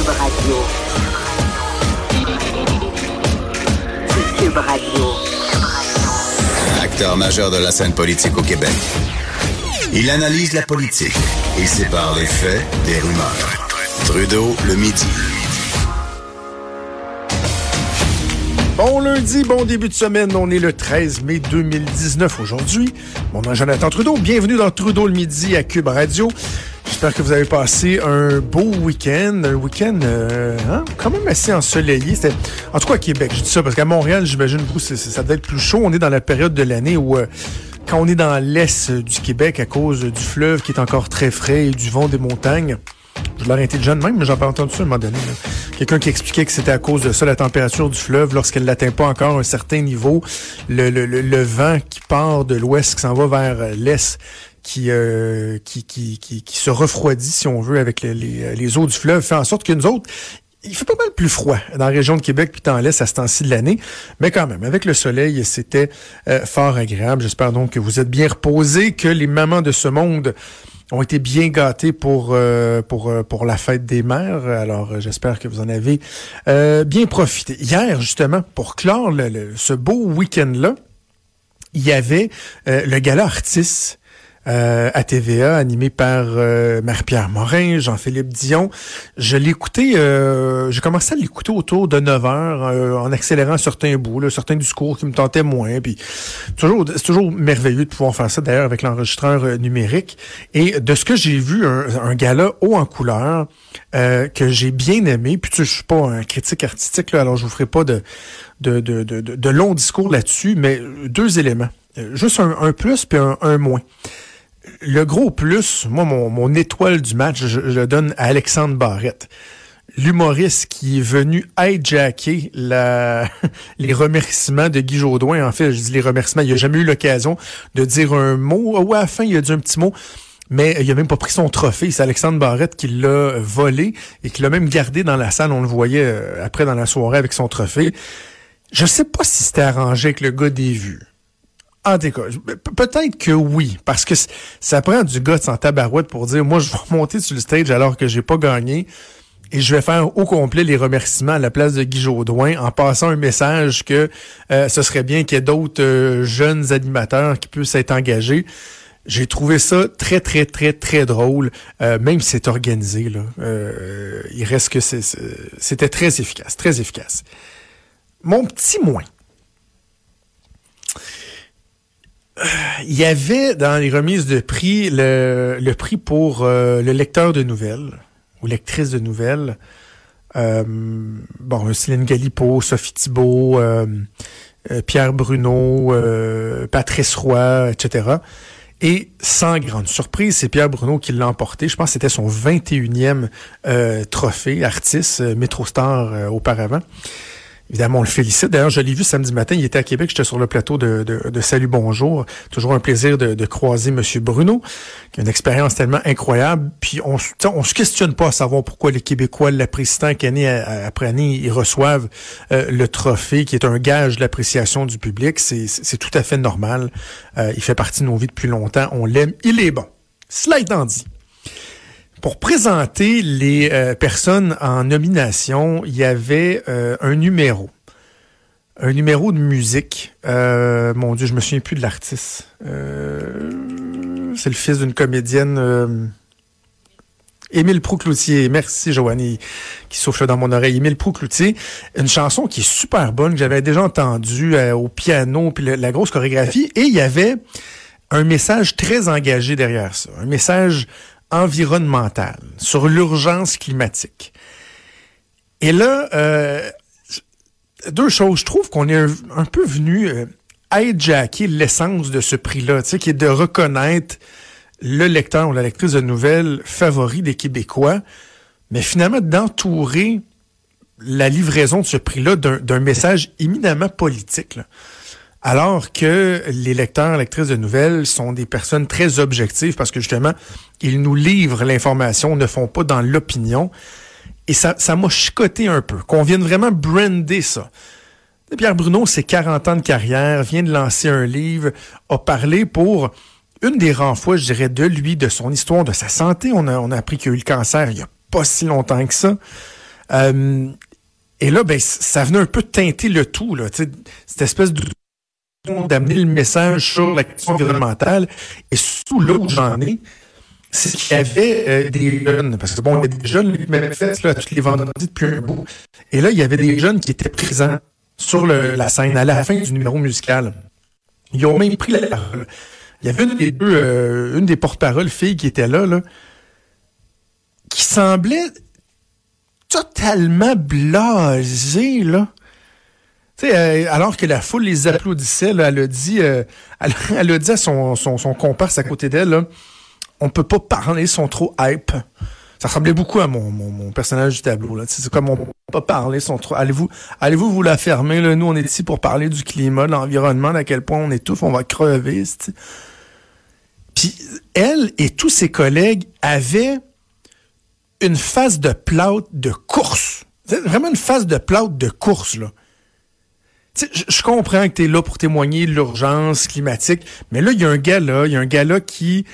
Cube Radio. Cube Radio. Acteur majeur de la scène politique au Québec. Il analyse la politique et sépare les faits des rumeurs. Trudeau le midi. Bon lundi, bon début de semaine. On est le 13 mai 2019 aujourd'hui. Mon nom est Jonathan Trudeau. Bienvenue dans Trudeau le midi à Cube Radio. J'espère que vous avez passé un beau week-end, un week-end euh, hein, quand même assez ensoleillé. C'était, en tout cas à Québec, je dis ça parce qu'à Montréal, j'imagine vous, ça doit être plus chaud. On est dans la période de l'année où euh, quand on est dans l'est du Québec à cause du fleuve qui est encore très frais et du vent des montagnes. Je l'aurais été jeune même, mais j'en ai entendu ça à un moment donné. Quelqu'un qui expliquait que c'était à cause de ça, la température du fleuve, lorsqu'elle n'atteint pas encore un certain niveau, le, le, le, le vent qui part de l'ouest, qui s'en va vers euh, l'est, qui, euh, qui, qui, qui, qui se refroidit, si on veut, avec les, les, les eaux du fleuve, fait en sorte que nous autres, il fait pas mal plus froid dans la région de Québec puis dans l'Est à ce temps-ci de l'année. Mais quand même, avec le soleil, c'était euh, fort agréable. J'espère donc que vous êtes bien reposés, que les mamans de ce monde ont été bien gâtées pour euh, pour euh, pour la fête des mères. Alors euh, j'espère que vous en avez euh, bien profité. Hier justement pour clore le- le- ce beau week-end là, il y avait euh, le gala Artis euh, à TVA, animé par euh, Marie-Pierre Morin, Jean-Philippe Dion. Je écouté, euh, j'ai commencé à l'écouter autour de 9 heures, euh, en accélérant certains bouts, là, certains discours qui me tentaient moins. Puis toujours, c'est toujours merveilleux de pouvoir faire ça d'ailleurs avec l'enregistreur euh, numérique. Et de ce que j'ai vu, un, un gala haut en couleur euh, que j'ai bien aimé. Puis tu sais, je suis pas un critique artistique, là, alors je vous ferai pas de de, de, de, de, longs discours là-dessus, mais deux éléments. Juste un, un plus puis un moins. Le gros plus, moi, mon, mon étoile du match, je, le donne à Alexandre Barrette. L'humoriste qui est venu hijacker la, les remerciements de Guy Jodoin. En fait, je dis les remerciements. Il n'a jamais eu l'occasion de dire un mot. Ouais, à la fin, il a dit un petit mot. Mais il a même pas pris son trophée. C'est Alexandre Barrette qui l'a volé et qui l'a même gardé dans la salle. On le voyait euh, après dans la soirée avec son trophée. Je sais pas si c'était arrangé avec le gars des vues. En tout peut-être que oui, parce que ça prend du gars sans tabarouette pour dire, moi, je vais monter sur le stage alors que j'ai pas gagné et je vais faire au complet les remerciements à la place de Guy Jodoin en passant un message que euh, ce serait bien qu'il y ait d'autres euh, jeunes animateurs qui puissent être engagés. J'ai trouvé ça très, très, très, très drôle, euh, même si c'est organisé. Là, il reste que c'était très efficace, très efficace. Mon petit moins. Euh, Il y avait dans les remises de prix le, prix pour euh, le lecteur de nouvelles ou lectrice de nouvelles. Euh, bon, Céline Galipo, Sophie Thibault, euh, Pierre Bruno, Patrice Roy, etc. Et sans grande surprise, c'est Pierre Bruno qui l'a emporté. Je pense que c'était son 21e euh, trophée artiste, Métro Star euh, auparavant. Évidemment, on le félicite. D'ailleurs, je l'ai vu samedi matin. Il était à Québec. J'étais sur le plateau de, de, Salut Bonjour. Toujours un plaisir de, croiser Monsieur Bruno, qui a une expérience tellement incroyable. Puis on, on se questionne pas à savoir pourquoi les Québécois l'apprécient qu'année après année, ils reçoivent euh, le trophée, qui est un gage de l'appréciation du public. C'est tout à fait normal. Euh, il fait partie de nos vies depuis longtemps. On l'aime. Il est bon. Étant dit, pour présenter les euh, personnes en nomination, il y avait euh, un numéro. Un numéro de musique. Euh, mon Dieu, je me souviens plus de l'artiste. C'est le fils d'une comédienne. Émile Proucloutier. Merci, Joanie, qui souffle dans mon oreille. Émile Proucloutier. Une chanson qui est super bonne, que j'avais déjà entendue au piano, puis la grosse chorégraphie. Et il y avait un message très engagé derrière ça. Un message environnemental sur l'urgence climatique. Et là, euh, deux choses. Je trouve qu'on est un, peu venu euh, hijacker l'essence de ce prix-là, tu sais, qui est de reconnaître le lecteur ou la lectrice de nouvelles favori des Québécois, mais finalement d'entourer la livraison de ce prix-là d'un message éminemment politique. Alors que les lecteurs, lectrices de nouvelles sont des personnes très objectives parce que justement, ils nous livrent l'information, ne font pas dans l'opinion. Et ça ça m'a chicoté un peu, qu'on vienne vraiment brander ça. Pierre Bruno, c'est 40 ans de carrière, vient de lancer un livre, a parlé pour une des rares fois, je dirais, de lui, de son histoire, de sa santé. On a, on a appris qu'il a eu le cancer il n'y a pas si longtemps que ça. Euh, et là, ben, ça venait un peu teinter le tout, là, cette espèce de d'amener le message sur la question environnementale. Et sous où j'en ai, c'est qu'il y avait euh, des jeunes, parce que bon, il y a des jeunes qui m'avaient fait là, tous les vendredis depuis un bout. Et là, il y avait des jeunes qui étaient présents sur la scène à la fin du numéro musical. Ils ont même pris la parole. Il y avait une des deux, euh, une des porte-paroles filles qui était là, là, qui semblait totalement blasée, là. Sais, euh, alors que la foule les applaudissait, elle a dit, euh, elle, a dit à son, comparse à côté d'elle, on peut pas parler, ils sont trop hype. Ça ressemblait beaucoup à mon, personnage du tableau. C'est comme on peut pas parler, ils sont trop. Allez-vous, allez-vous vous la fermer. Nous, on est ici pour parler du climat, de l'environnement, à quel point on étouffe, on va crever. Puis elle et tous ses collègues avaient une phase de plâtre de course. Vraiment une phase de plâtre de course, là. Je comprends que tu es là pour témoigner de l'urgence climatique, mais là, il y a un gars là, il y a un gars là qui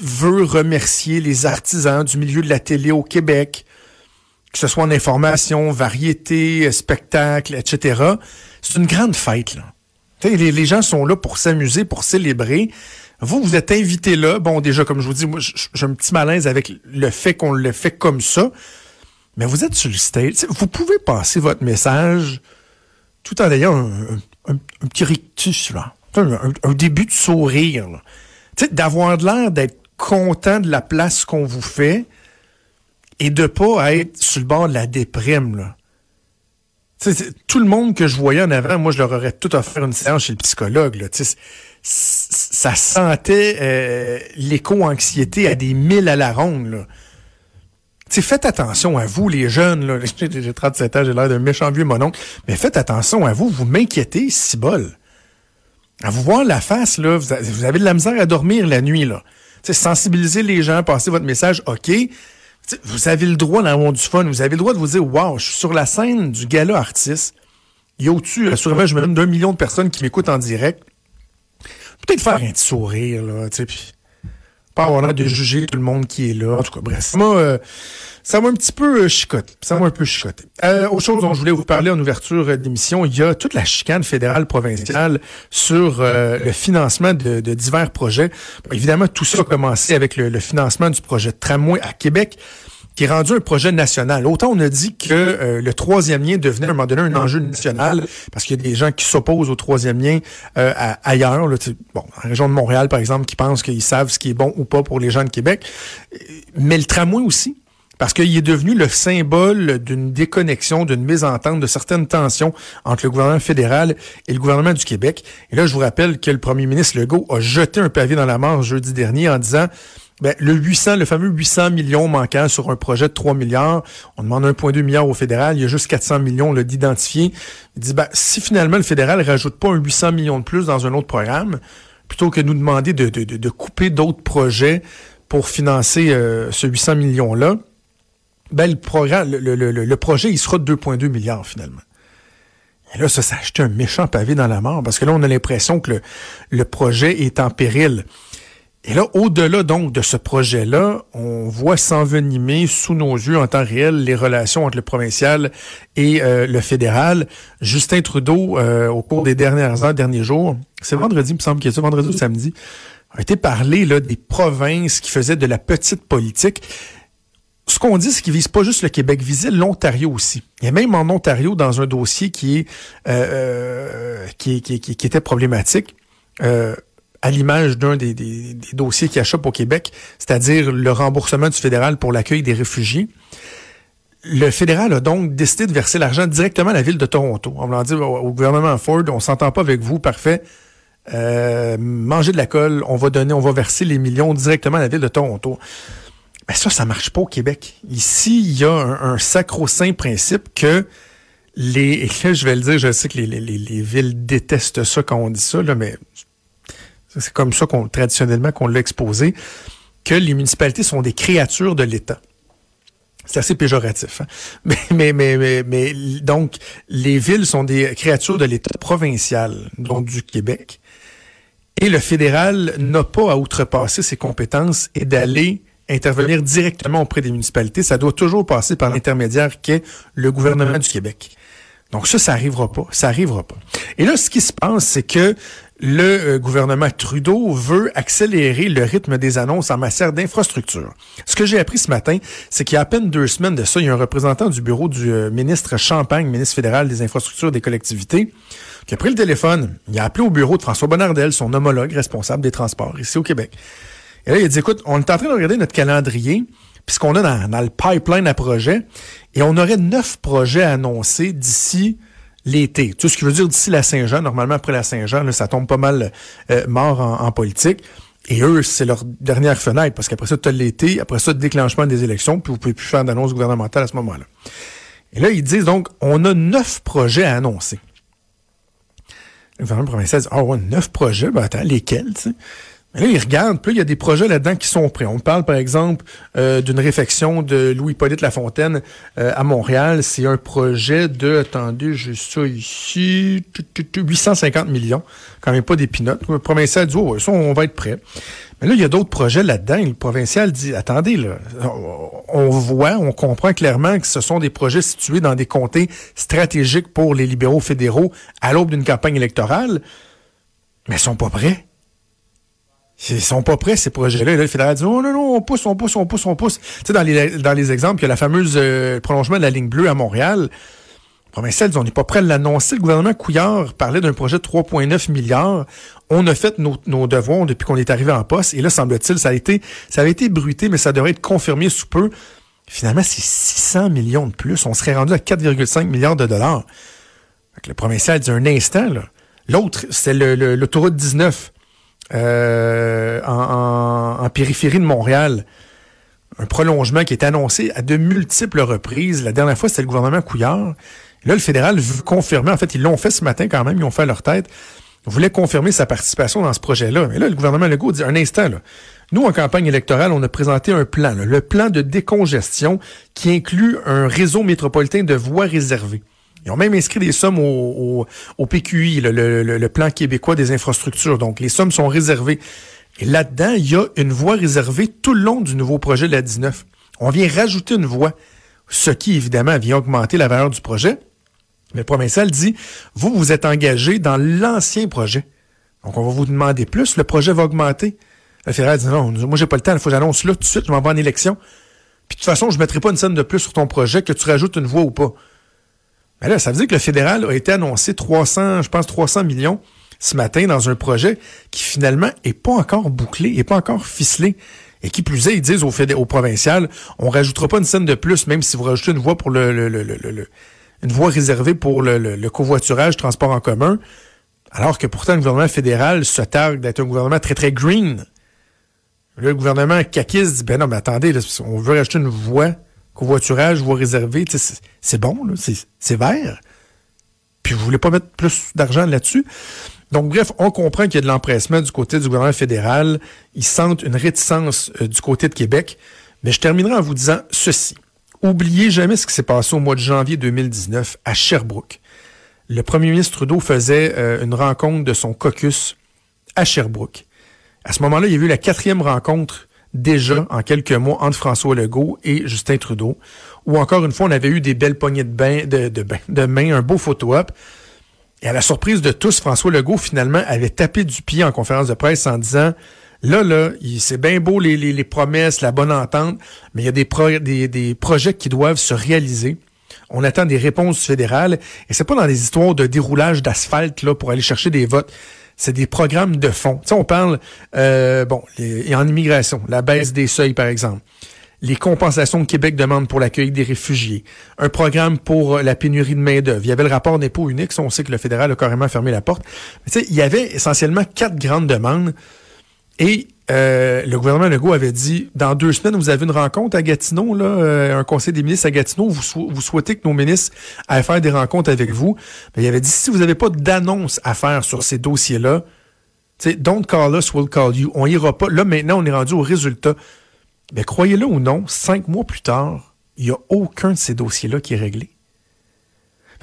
veut remercier les artisans du milieu de la télé au Québec, que ce soit en information, variété, spectacle, etc. C'est une grande fête, là. Les, gens sont là pour s'amuser, pour célébrer. Vous, vous êtes invité là. Bon, déjà, comme je vous dis, moi, j'ai un petit malaise avec le fait qu'on le fait comme ça. Mais vous êtes sur. Vous pouvez passer votre message tout en ayant un, petit rictus, là. Un, début de sourire, D'avoir l'air d'être content de la place qu'on vous fait et de pas être sur le bord de la déprime, là. tout le monde que je voyais en avant, moi, je leur aurais tout offert une séance chez le psychologue. Là. ça sentait euh, l'éco-anxiété à des mille à la ronde. Faites attention à vous, les jeunes. J'ai 37 ans, j'ai l'air d'un méchant vieux mononcle. Mais faites attention à vous. Vous m'inquiétez, si bol. À vous voir la face, là, vous avez de la misère à dormir la nuit. là sensibiliser les gens, passer votre message, OK. vous avez le droit d'avoir du fun. Vous avez le droit de vous dire, wow, je suis sur la scène du gala artiste. Il y a au-dessus, sûrement, je me donne d'un million de personnes qui m'écoutent en direct. Peut-être faire un petit sourire, là, tu puis pas avoir l'air de juger tout le monde qui est là. En tout cas, bref. Moi, euh, ça m'a un petit peu euh, chicoté. Ça m'a un peu chicoté. Euh, autre chose dont je voulais vous parler en ouverture euh, d'émission, il y a toute la chicane fédérale provinciale sur euh, le financement de, divers projets. évidemment, tout ça a commencé avec le, financement du projet de tramway à Québec qui est rendu un projet national. Autant on a dit que le troisième lien devenait à un moment donné un enjeu national, parce qu'il y a des gens qui s'opposent au troisième lien ailleurs. Là, bon, en région de Montréal, par exemple, qui pensent qu'ils savent ce qui est bon ou pas pour les gens de Québec. Mais le tramway aussi, parce qu'il est devenu le symbole d'une déconnexion, d'une mésentente, de certaines tensions entre le gouvernement fédéral et le gouvernement du Québec. Et là, je vous rappelle que le premier ministre Legault a jeté un pavé dans la mort jeudi dernier en disant ben, le 800, le fameux 800 millions manquants sur un projet de 3 milliards, on demande 1,2 milliard au fédéral, il y a juste 400 millions d'identifiés. Il dit, ben, si finalement le fédéral rajoute pas un 800 millions de plus dans un autre programme, plutôt que de nous demander de, de, de couper d'autres projets pour financer euh, ce 800 millions-là, ben, le, programme, le, le, le, projet, il sera de 2,2 milliards finalement. Et là, ça acheté un méchant pavé dans la mort parce que là, on a l'impression que le, le projet est en péril. Et là, au-delà donc de ce projet-là, on voit s'envenimer sous nos yeux en temps réel les relations entre le provincial et euh, le fédéral. Justin Trudeau, euh, au cours des dernières heures, derniers jours, c'est vendredi, il me semble qu'il y a vendredi ou samedi, a été parlé là, des provinces qui faisaient de la petite politique ce qu'on dit, c'est qu'il vise pas juste le Québec, visait l'Ontario aussi. A même en Ontario, dans un dossier qui est euh, euh qui, qui, qui, était problématique, euh, à l'image d'un des, des, dossiers qui achoppent au Québec, c'est-à-dire le remboursement du fédéral pour l'accueil des réfugiés. Le fédéral a donc décidé de verser l'argent directement à la ville de Toronto. On va dire au gouvernement Ford, on s'entend pas avec vous, parfait. Euh, mangez de la colle, on va donner, on va verser les millions directement à la ville de Toronto. Mais ça, ça marche pas au Québec. Ici, il y a un, sacro-saint principe que les, je vais le dire, je sais que les, les, les, villes détestent ça quand on dit ça, là, mais c'est comme ça qu'on traditionnellement qu'on l'a exposé, que les municipalités sont des créatures de l'État. C'est assez péjoratif. Hein? Mais, mais, donc, les villes sont des créatures de l'État provincial, donc du Québec. Et le fédéral n'a pas à outrepasser ses compétences et d'aller intervenir directement auprès des municipalités. Ça doit toujours passer par l'intermédiaire qu'est le gouvernement du Québec. Donc ça, ça arrivera pas. Ça arrivera pas. Et là, ce qui se passe, c'est que le euh, gouvernement Trudeau veut accélérer le rythme des annonces en matière d'infrastructure. Ce que j'ai appris ce matin, c'est qu'il y a à peine deux semaines de ça, il y a un représentant du bureau du euh, ministre Champagne, ministre fédéral des infrastructures des collectivités, qui a pris le téléphone, il a appelé au bureau de François Bonnardel, son homologue responsable des transports ici au Québec. Et là, il a dit, écoute, on est en train de regarder notre calendrier, puisqu'on a dans, le pipeline à projet, et on aurait neuf projets annoncés d'ici l'été. Tout ce qui veut dire d'ici la Saint-Jean, normalement après la Saint-Jean, ça tombe pas mal euh, mort en, politique. Et eux, c'est leur dernière fenêtre, parce qu'après ça, tu as l'été, après ça, déclenchement des élections, puis vous pouvez plus faire d'annonce gouvernementale à ce moment-là. Et là, ils disent donc, on a neuf projets à annoncer. Le gouvernement provincial dit, ah oh, neuf projets, ben attends, lesquels? Là, ils regardent, puis il y a des projets là-dedans qui sont prêts. On parle, par exemple, euh, d'une réfection de Louis-Hippolyte Lafontaine euh, à Montréal. C'est un projet de, attendez, j'ai ça ici, 850 millions. Quand même pas des pinottes. Le provincial dit, oh, ça, on va être prêt. Mais là, il y a d'autres projets là-dedans. Le provincial dit, attendez, là, on voit, on comprend clairement que ce sont des projets situés dans des comtés stratégiques pour les libéraux fédéraux à l'aube d'une campagne électorale, mais ils sont pas prêts. Ils sont pas prêts, ces projets-là. Là, le fédéral dit, oh non, non, on pousse, on pousse, on pousse, on pousse. Tu sais, dans les, dans les exemples, il y a la fameuse euh, prolongement de la ligne bleue à Montréal. Provincial, on n'est pas prêt à l'annoncer. Le gouvernement Couillard parlait d'un projet de 3,9 milliards. On a fait nos, nos devoirs depuis qu'on est arrivé en poste. Et là, semble-t-il, ça a été, ça avait été bruité, mais ça devrait être confirmé sous peu. Finalement, c'est 600 millions de plus. On serait rendu à 4,5 milliards de dollars. le provincial dit un instant, là. L'autre, c'est l'autoroute le, 19 euh, en, périphérie de Montréal. Un prolongement qui est annoncé à de multiples reprises. La dernière fois, c'était le gouvernement Couillard. Là, le fédéral veut confirmer. En fait, ils l'ont fait ce matin quand même. Ils ont fait leur tête. Ils voulaient confirmer sa participation dans ce projet-là. Mais là, le gouvernement Legault dit un instant, là. Nous, en campagne électorale, on a présenté un plan, le plan de décongestion qui inclut un réseau métropolitain de voies réservées. Ils ont même inscrit des sommes au, au, PQI, le, le, plan québécois des infrastructures. Donc, les sommes sont réservées. Et là-dedans, il y a une voie réservée tout le long du nouveau projet de la 19. On vient rajouter une voie, ce qui, évidemment, vient augmenter la valeur du projet. Mais le provincial dit, vous, vous êtes engagé dans l'ancien projet. Donc, on va vous demander plus. Le projet va augmenter. Le fédéral dit non, moi j'ai pas le temps, il faut que j'annonce là tout de suite, je m'en vais en élection. Puis de toute façon, je mettrai pas une scène de plus sur ton projet que tu rajoutes une voix ou pas. Mais là, ça veut dire que le fédéral a été annoncé 300, je pense 300 millions ce matin dans un projet qui finalement est pas encore bouclé, est pas encore ficelé. Et qui plus est, ils disent au, fédé- au provincial, on rajoutera pas une scène de plus, même si vous rajoutez une voie pour le, le, le, le une voie réservée pour le, le, covoiturage, transport en commun, alors que pourtant le gouvernement fédéral se targue d'être un gouvernement très très green. Là, le gouvernement caquiste dit, ben non, mais attendez, on veut rajouter une voie, covoiturage, voie réservée, c'est bon, c'est vert. Puis vous voulez pas mettre plus d'argent là-dessus. Donc, bref, on comprend qu'il y a de l'empressement du côté du gouvernement fédéral. Ils sentent une réticence euh, du côté de Québec. Mais je terminerai en vous disant ceci. Oubliez jamais ce qui s'est passé au mois de janvier 2019 à Sherbrooke. Le premier ministre Trudeau faisait euh, une rencontre de son caucus à Sherbrooke. À ce moment-là, il y a eu la quatrième rencontre déjà en quelques mois entre François Legault et Justin Trudeau, où encore une fois, on avait eu des belles poignées de, main, un beau photo-op. Et à la surprise de tous, François Legault, finalement, avait tapé du pied en conférence de presse en disant Là, là, c'est bien beau les, promesses, la bonne entente, mais il y a des projets qui doivent se réaliser. On attend des réponses fédérales et c'est pas dans des histoires de déroulage d'asphalte là pour aller chercher des votes c'est des programmes de fonds. Tu sais, on parle, euh, bon, les, en immigration, la baisse des seuils, par exemple. Les compensations que Québec demande pour l'accueil des réfugiés. Un programme pour la pénurie de main-d'œuvre. Il y avait le rapport d'impôt unique. On sait que le fédéral a carrément fermé la porte. Mais il y avait essentiellement quatre grandes demandes. Et euh, le gouvernement Legault avait dit, dans deux semaines, vous avez une rencontre à Gatineau, euh, un conseil des ministres à Gatineau, vous souhaitez que nos ministres aillent faire des rencontres avec vous. Mais il avait dit, si vous n'avez pas d'annonce à faire sur ces dossiers-là, don't call us, we'll call you. On ira pas. Là, maintenant, on est rendu au résultat. Mais croyez-le ou non, cinq mois plus tard, il n'y a aucun de ces dossiers-là qui est réglé.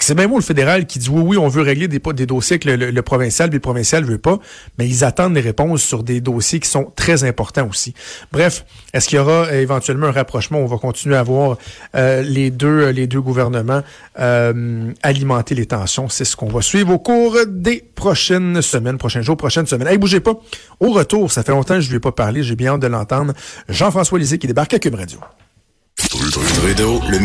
C'est même moi le fédéral qui dit oui, oui, on veut régler des, dossiers que le, provincial, puis le provincial veut pas, mais ils attendent des réponses sur des dossiers qui sont très importants aussi. Bref, est-ce qu'il y aura euh, éventuellement un rapprochement? On va continuer à voir euh, les deux les deux gouvernements euh, alimenter les tensions. C'est ce qu'on va suivre au cours des prochaines semaines, prochains jours, prochaines semaines. Hey, bougez pas. Au retour, ça fait longtemps que je lui ai pas parlé, j'ai bien hâte de l'entendre. Jean-François Lisée qui débarque à Cube Radio. Le.